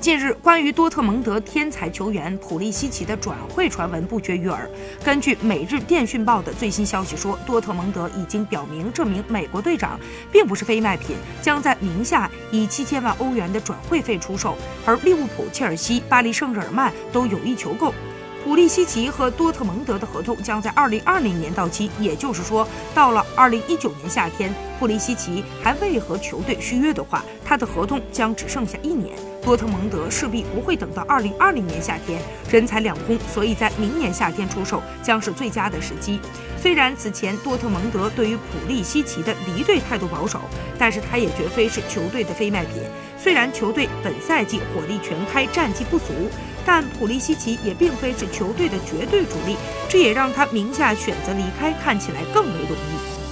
近日，关于多特蒙德天才球员普利西奇的转会传闻不绝于耳。根据《每日电讯报》的最新消息说，多特蒙德已经表明，这名美国队长并不是非卖品，将在名下以七千万欧元的转会费出售，而利物浦、切尔西、巴黎圣日耳曼都有意求购。普利西奇和多特蒙德的合同将在二零二零年到期，也就是说，到了二零一九年夏天，普利西奇还未和球队续约的话，他的合同将只剩下一年。多特蒙德势必不会等到二零二零年夏天，人财两空，所以在明年夏天出售将是最佳的时机。虽然此前多特蒙德对于普利西奇的离队态度保守，但是他也绝非是球队的非卖品。虽然球队本赛季火力全开，战绩不俗。但普利西奇也并非是球队的绝对主力，这也让他名下选择离开看起来更为容易。